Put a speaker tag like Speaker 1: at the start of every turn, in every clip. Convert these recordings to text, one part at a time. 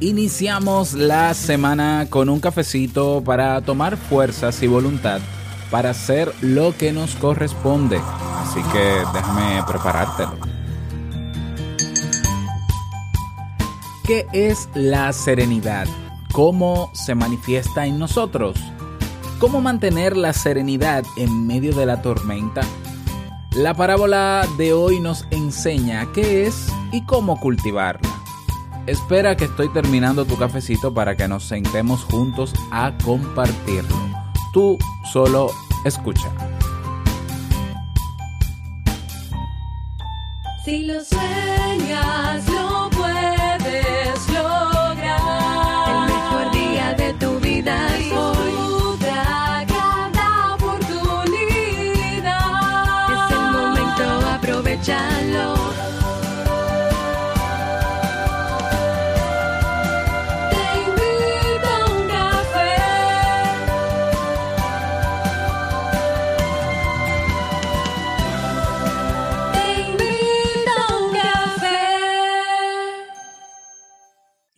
Speaker 1: Iniciamos la semana con un cafecito para tomar fuerzas y voluntad para hacer lo que nos corresponde. Así que déjame preparártelo. ¿Qué es la serenidad? ¿Cómo se manifiesta en nosotros? ¿Cómo mantener la serenidad en medio de la tormenta? La parábola de hoy nos enseña qué es y cómo cultivarla. Espera que estoy terminando tu cafecito para que nos sentemos juntos a compartirlo. Tú solo escucha.
Speaker 2: Si lo sueñas, lo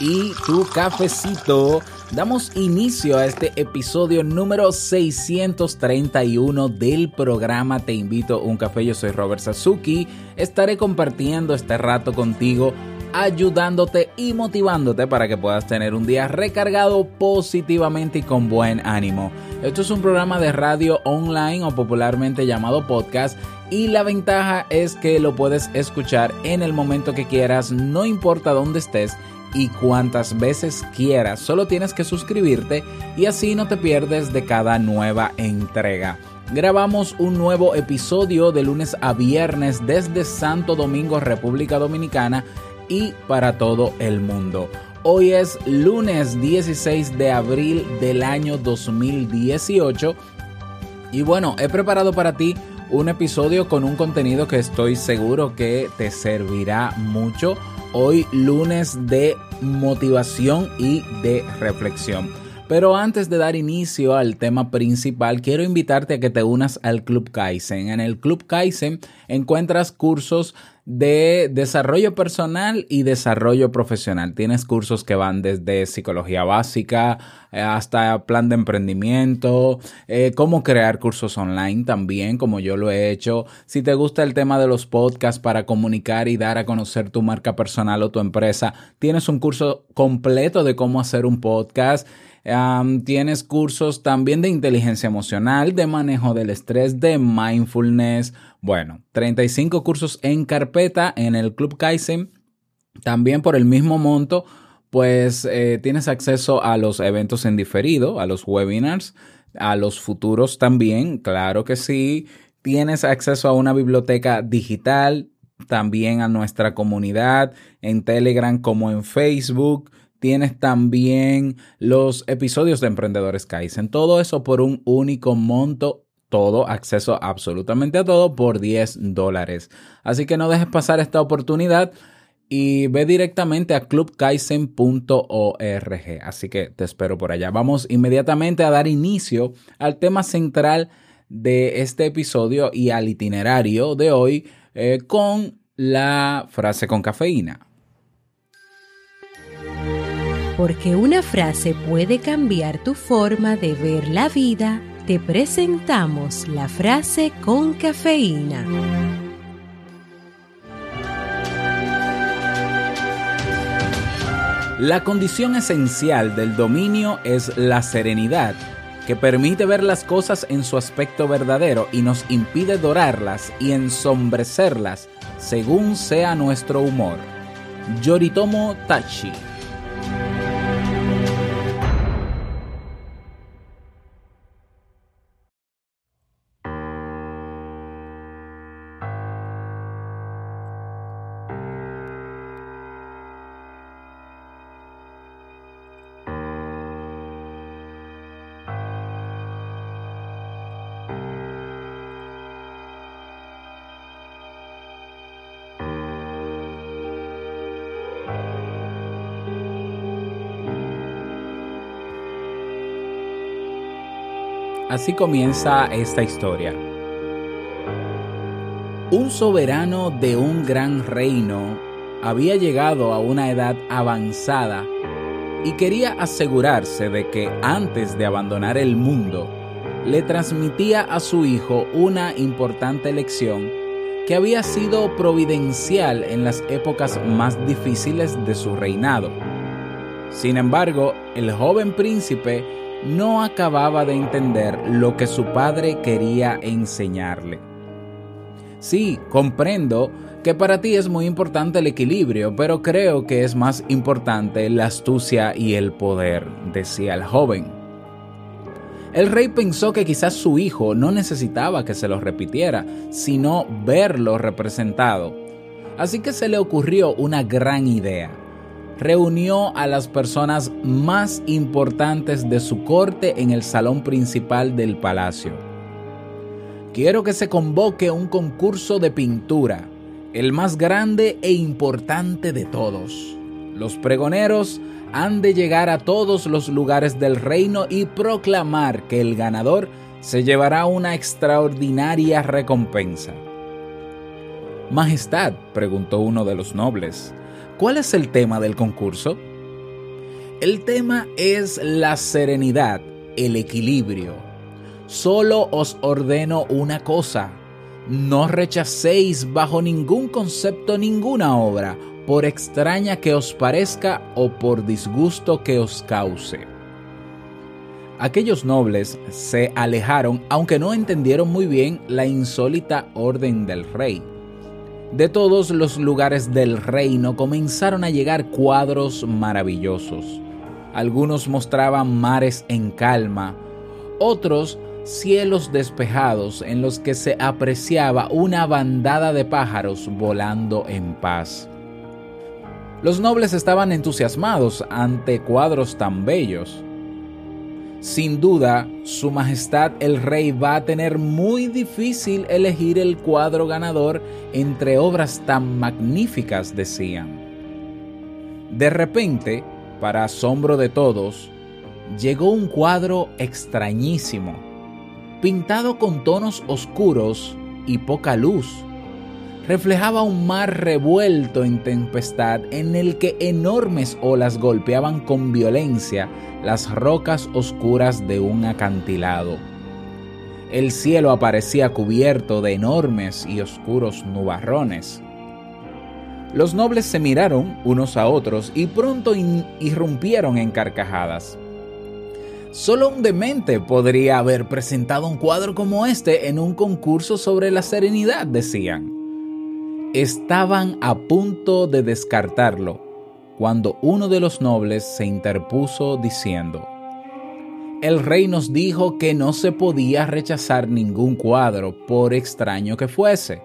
Speaker 1: y tu cafecito, damos inicio a este episodio número 631 del programa Te invito a un café. Yo soy Robert Sasuki. Estaré compartiendo este rato contigo ayudándote y motivándote para que puedas tener un día recargado positivamente y con buen ánimo. Esto es un programa de radio online o popularmente llamado podcast y la ventaja es que lo puedes escuchar en el momento que quieras, no importa dónde estés y cuantas veces quieras. Solo tienes que suscribirte y así no te pierdes de cada nueva entrega. Grabamos un nuevo episodio de lunes a viernes desde Santo Domingo, República Dominicana y para todo el mundo. Hoy es lunes 16 de abril del año 2018 y bueno, he preparado para ti un episodio con un contenido que estoy seguro que te servirá mucho. Hoy lunes de motivación y de reflexión. Pero antes de dar inicio al tema principal, quiero invitarte a que te unas al Club Kaizen. En el Club Kaizen encuentras cursos de desarrollo personal y desarrollo profesional. Tienes cursos que van desde psicología básica eh, hasta plan de emprendimiento, eh, cómo crear cursos online también, como yo lo he hecho. Si te gusta el tema de los podcasts para comunicar y dar a conocer tu marca personal o tu empresa, tienes un curso completo de cómo hacer un podcast. Tienes cursos también de inteligencia emocional, de manejo del estrés, de mindfulness. Bueno, 35 cursos en carpeta en el Club Kaizen. También por el mismo monto, pues eh, tienes acceso a los eventos en diferido, a los webinars, a los futuros también, claro que sí. Tienes acceso a una biblioteca digital, también a nuestra comunidad en Telegram como en Facebook tienes también los episodios de Emprendedores Kaizen. Todo eso por un único monto. Todo, acceso absolutamente a todo por 10 dólares. Así que no dejes pasar esta oportunidad y ve directamente a clubkaizen.org. Así que te espero por allá. Vamos inmediatamente a dar inicio al tema central de este episodio y al itinerario de hoy eh, con la frase con cafeína.
Speaker 3: Porque una frase puede cambiar tu forma de ver la vida, te presentamos la frase con cafeína.
Speaker 1: La condición esencial del dominio es la serenidad, que permite ver las cosas en su aspecto verdadero y nos impide dorarlas y ensombrecerlas según sea nuestro humor. Yoritomo Tachi Así comienza esta historia. Un soberano de un gran reino había llegado a una edad avanzada y quería asegurarse de que antes de abandonar el mundo, le transmitía a su hijo una importante lección que había sido providencial en las épocas más difíciles de su reinado. Sin embargo, el joven príncipe no acababa de entender lo que su padre quería enseñarle. Sí, comprendo que para ti es muy importante el equilibrio, pero creo que es más importante la astucia y el poder, decía el joven. El rey pensó que quizás su hijo no necesitaba que se lo repitiera, sino verlo representado. Así que se le ocurrió una gran idea reunió a las personas más importantes de su corte en el salón principal del palacio. Quiero que se convoque un concurso de pintura, el más grande e importante de todos. Los pregoneros han de llegar a todos los lugares del reino y proclamar que el ganador se llevará una extraordinaria recompensa. Majestad, preguntó uno de los nobles, ¿Cuál es el tema del concurso? El tema es la serenidad, el equilibrio. Solo os ordeno una cosa, no rechacéis bajo ningún concepto ninguna obra, por extraña que os parezca o por disgusto que os cause. Aquellos nobles se alejaron aunque no entendieron muy bien la insólita orden del rey. De todos los lugares del reino comenzaron a llegar cuadros maravillosos. Algunos mostraban mares en calma, otros cielos despejados en los que se apreciaba una bandada de pájaros volando en paz. Los nobles estaban entusiasmados ante cuadros tan bellos. Sin duda, Su Majestad el Rey va a tener muy difícil elegir el cuadro ganador entre obras tan magníficas, decían. De repente, para asombro de todos, llegó un cuadro extrañísimo, pintado con tonos oscuros y poca luz reflejaba un mar revuelto en tempestad en el que enormes olas golpeaban con violencia las rocas oscuras de un acantilado. El cielo aparecía cubierto de enormes y oscuros nubarrones. Los nobles se miraron unos a otros y pronto irrumpieron en carcajadas. Solo un demente podría haber presentado un cuadro como este en un concurso sobre la serenidad, decían. Estaban a punto de descartarlo cuando uno de los nobles se interpuso diciendo, El rey nos dijo que no se podía rechazar ningún cuadro, por extraño que fuese.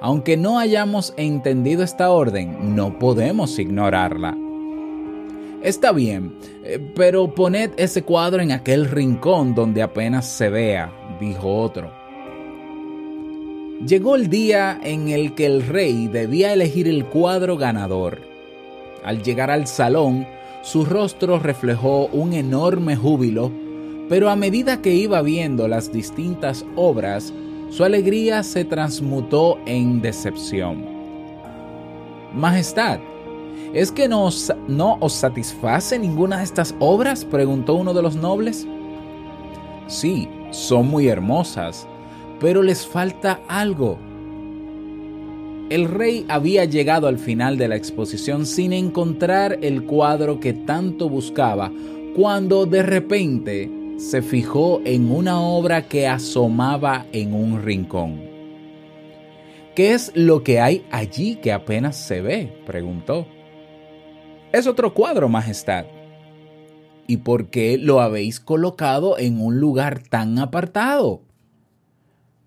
Speaker 1: Aunque no hayamos entendido esta orden, no podemos ignorarla. Está bien, eh, pero poned ese cuadro en aquel rincón donde apenas se vea, dijo otro. Llegó el día en el que el rey debía elegir el cuadro ganador. Al llegar al salón, su rostro reflejó un enorme júbilo, pero a medida que iba viendo las distintas obras, su alegría se transmutó en decepción. Majestad, ¿es que no os, no os satisface ninguna de estas obras? preguntó uno de los nobles. Sí, son muy hermosas, pero les falta algo. El rey había llegado al final de la exposición sin encontrar el cuadro que tanto buscaba, cuando de repente se fijó en una obra que asomaba en un rincón. ¿Qué es lo que hay allí que apenas se ve? preguntó. Es otro cuadro, Majestad. ¿Y por qué lo habéis colocado en un lugar tan apartado?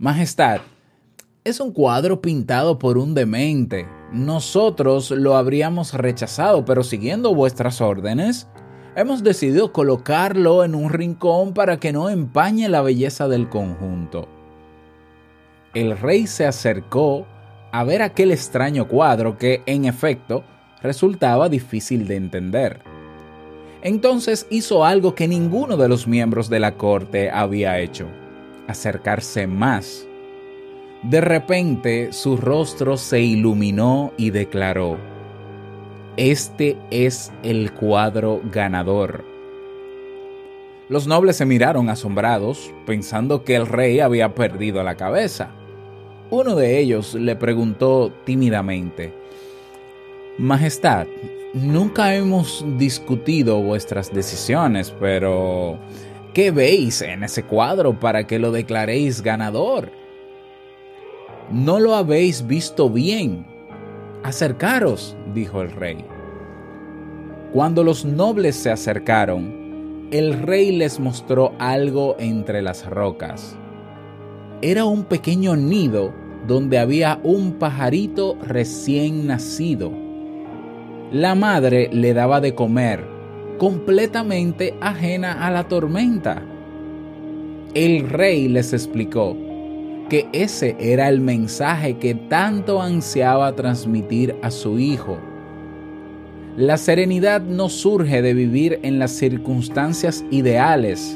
Speaker 1: Majestad, es un cuadro pintado por un demente. Nosotros lo habríamos rechazado, pero siguiendo vuestras órdenes, hemos decidido colocarlo en un rincón para que no empañe la belleza del conjunto. El rey se acercó a ver aquel extraño cuadro que, en efecto, resultaba difícil de entender. Entonces hizo algo que ninguno de los miembros de la corte había hecho, acercarse más. De repente su rostro se iluminó y declaró, Este es el cuadro ganador. Los nobles se miraron asombrados, pensando que el rey había perdido la cabeza. Uno de ellos le preguntó tímidamente, Majestad, nunca hemos discutido vuestras decisiones, pero ¿qué veis en ese cuadro para que lo declaréis ganador? No lo habéis visto bien. Acercaros, dijo el rey. Cuando los nobles se acercaron, el rey les mostró algo entre las rocas. Era un pequeño nido donde había un pajarito recién nacido. La madre le daba de comer, completamente ajena a la tormenta. El rey les explicó que ese era el mensaje que tanto ansiaba transmitir a su hijo. La serenidad no surge de vivir en las circunstancias ideales,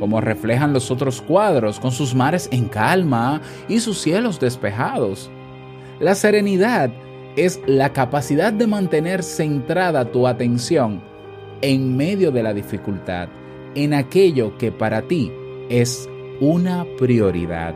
Speaker 1: como reflejan los otros cuadros, con sus mares en calma y sus cielos despejados. La serenidad es la capacidad de mantener centrada tu atención en medio de la dificultad, en aquello que para ti es una prioridad.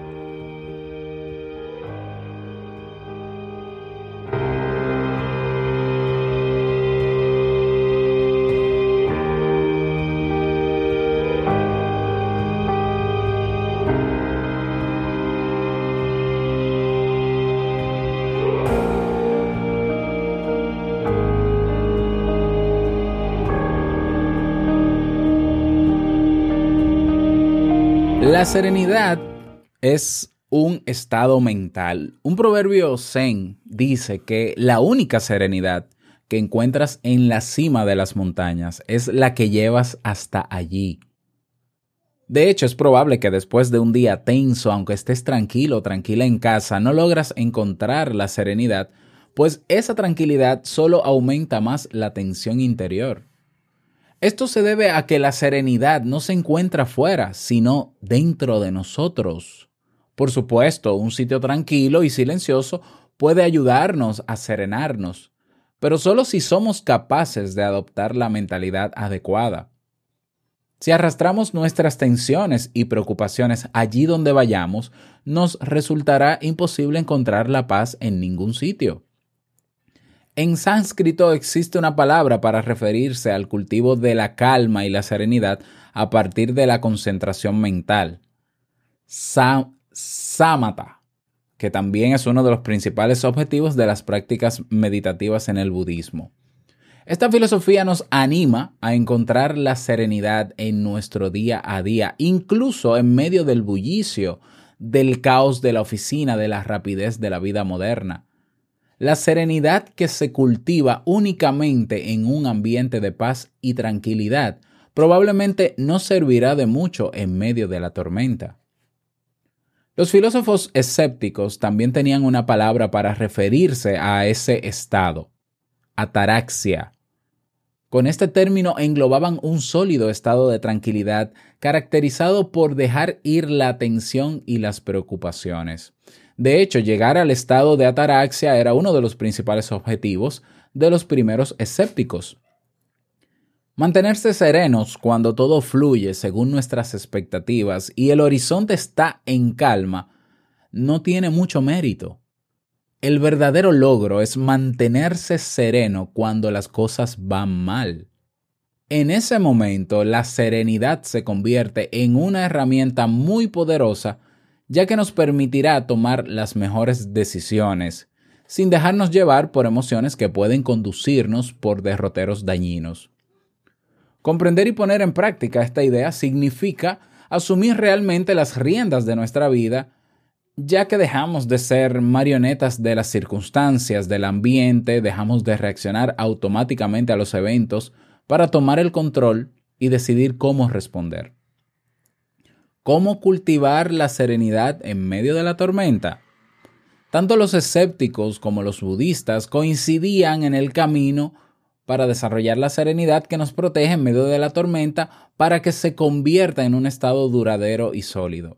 Speaker 1: La serenidad es un estado mental. Un proverbio zen dice que la única serenidad que encuentras en la cima de las montañas es la que llevas hasta allí. De hecho, es probable que después de un día tenso, aunque estés tranquilo o tranquila en casa, no logras encontrar la serenidad, pues esa tranquilidad solo aumenta más la tensión interior. Esto se debe a que la serenidad no se encuentra fuera, sino dentro de nosotros. Por supuesto, un sitio tranquilo y silencioso puede ayudarnos a serenarnos, pero solo si somos capaces de adoptar la mentalidad adecuada. Si arrastramos nuestras tensiones y preocupaciones allí donde vayamos, nos resultará imposible encontrar la paz en ningún sitio. En sánscrito existe una palabra para referirse al cultivo de la calma y la serenidad a partir de la concentración mental. Samatha, que también es uno de los principales objetivos de las prácticas meditativas en el budismo. Esta filosofía nos anima a encontrar la serenidad en nuestro día a día, incluso en medio del bullicio, del caos de la oficina, de la rapidez de la vida moderna. La serenidad que se cultiva únicamente en un ambiente de paz y tranquilidad probablemente no servirá de mucho en medio de la tormenta. Los filósofos escépticos también tenían una palabra para referirse a ese estado, ataraxia. Con este término englobaban un sólido estado de tranquilidad caracterizado por dejar ir la tensión y las preocupaciones. De hecho, llegar al estado de ataraxia era uno de los principales objetivos de los primeros escépticos. Mantenerse serenos cuando todo fluye según nuestras expectativas y el horizonte está en calma no tiene mucho mérito. El verdadero logro es mantenerse sereno cuando las cosas van mal. En ese momento, la serenidad se convierte en una herramienta muy poderosa ya que nos permitirá tomar las mejores decisiones, sin dejarnos llevar por emociones que pueden conducirnos por derroteros dañinos. Comprender y poner en práctica esta idea significa asumir realmente las riendas de nuestra vida, ya que dejamos de ser marionetas de las circunstancias, del ambiente, dejamos de reaccionar automáticamente a los eventos para tomar el control y decidir cómo responder. ¿Cómo cultivar la serenidad en medio de la tormenta? Tanto los escépticos como los budistas coincidían en el camino para desarrollar la serenidad que nos protege en medio de la tormenta para que se convierta en un estado duradero y sólido.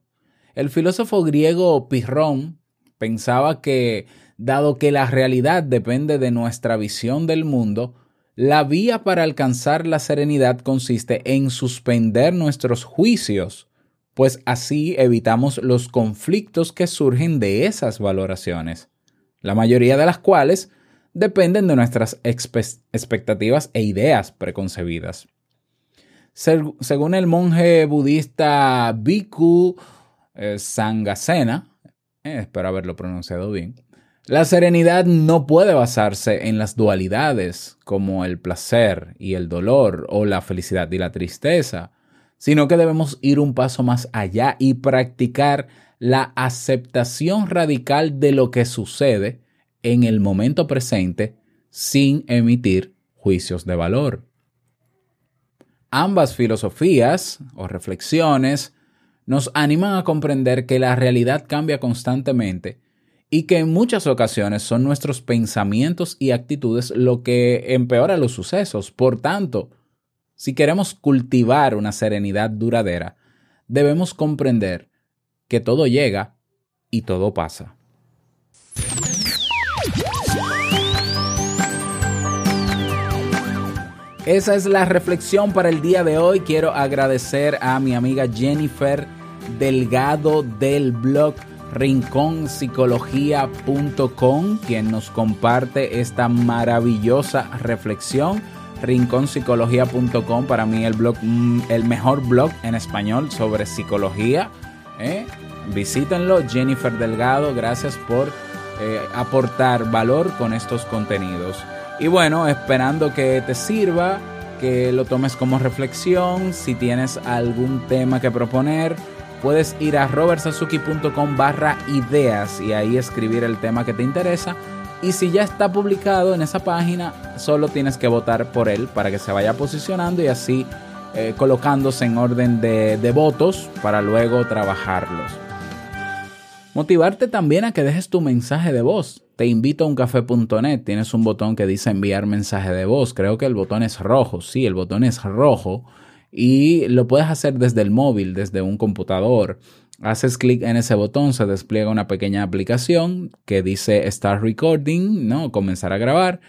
Speaker 1: El filósofo griego Pirrón pensaba que, dado que la realidad depende de nuestra visión del mundo, la vía para alcanzar la serenidad consiste en suspender nuestros juicios, pues así evitamos los conflictos que surgen de esas valoraciones, la mayoría de las cuales dependen de nuestras expectativas e ideas preconcebidas. Según el monje budista Bhikkhu eh, Sangasena, eh, espero haberlo pronunciado bien, la serenidad no puede basarse en las dualidades como el placer y el dolor o la felicidad y la tristeza, sino que debemos ir un paso más allá y practicar la aceptación radical de lo que sucede en el momento presente sin emitir juicios de valor. Ambas filosofías o reflexiones nos animan a comprender que la realidad cambia constantemente y que en muchas ocasiones son nuestros pensamientos y actitudes lo que empeora los sucesos. Por tanto, si queremos cultivar una serenidad duradera, debemos comprender que todo llega y todo pasa. Esa es la reflexión para el día de hoy. Quiero agradecer a mi amiga Jennifer Delgado del blog rinconpsicología.com, quien nos comparte esta maravillosa reflexión. Rinconpsicología.com, para mí el blog, mm, el mejor blog en español sobre psicología. ¿eh? Visítenlo, Jennifer Delgado, gracias por eh, aportar valor con estos contenidos. Y bueno, esperando que te sirva, que lo tomes como reflexión, si tienes algún tema que proponer, puedes ir a robertsazuki.com barra ideas y ahí escribir el tema que te interesa. Y si ya está publicado en esa página, solo tienes que votar por él para que se vaya posicionando y así eh, colocándose en orden de, de votos para luego trabajarlos. Motivarte también a que dejes tu mensaje de voz. Te invito a uncafé.net, tienes un botón que dice enviar mensaje de voz, creo que el botón es rojo, sí, el botón es rojo. Y lo puedes hacer desde el móvil, desde un computador. Haces clic en ese botón, se despliega una pequeña aplicación que dice Start Recording, ¿no? Comenzar a grabar.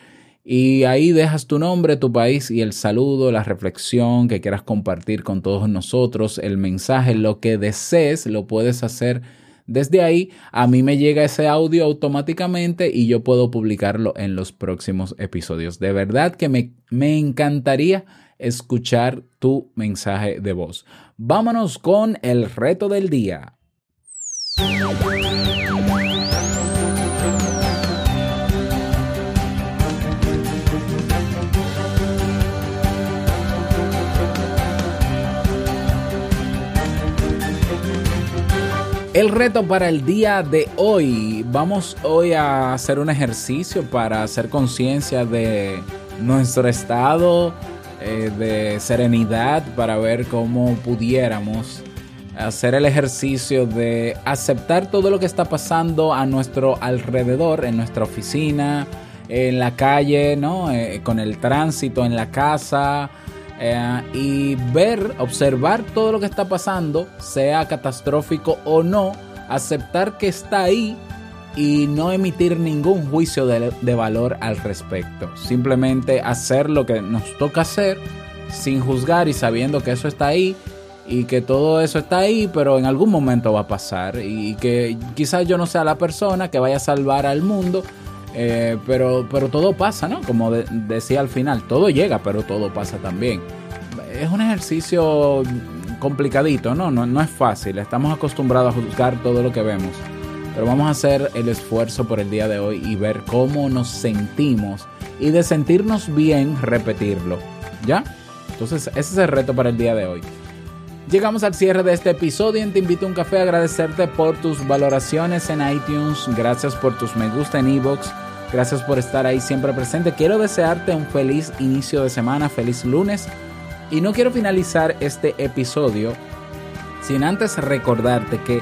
Speaker 1: Y ahí dejas tu nombre, tu país y el saludo, la reflexión que quieras compartir con todos nosotros, el mensaje, lo que desees, lo puedes hacer desde ahí a mí me llega ese audio automáticamente y yo puedo publicarlo en los próximos episodios. De verdad que me, me encantaría escuchar tu mensaje de voz. Vámonos con el reto del día. El reto para el día de hoy, vamos hoy a hacer un ejercicio para hacer conciencia de nuestro estado eh, de serenidad, para ver cómo pudiéramos hacer el ejercicio de aceptar todo lo que está pasando a nuestro alrededor, en nuestra oficina, en la calle, ¿no? Eh, con el tránsito, en la casa, eh, y ver, observar todo lo que está pasando, sea catastrófico o no, aceptar que está ahí y no emitir ningún juicio de, de, valor al respecto. Simplemente hacer lo que nos toca hacer sin juzgar y sabiendo que eso está ahí y que todo eso está ahí, pero en algún momento va a pasar y que quizás yo no sea la persona que vaya a salvar al mundo. Eh, pero, pero todo pasa, ¿no? Como de, decía al final, todo llega, pero todo pasa también. Es un ejercicio complicadito, ¿no? ¿no? No es fácil, estamos acostumbrados a juzgar todo lo que vemos. Pero vamos a hacer el esfuerzo por el día de hoy y ver cómo nos sentimos y de sentirnos bien repetirlo. ¿Ya? Entonces ese es el reto para el día de hoy. Llegamos al cierre de este episodio y te invito a un café a agradecerte por tus valoraciones en iTunes, gracias por tus me gusta en iVoox, gracias por estar ahí siempre presente. Quiero desearte un feliz inicio de semana, feliz lunes y no quiero finalizar este episodio sin antes recordarte que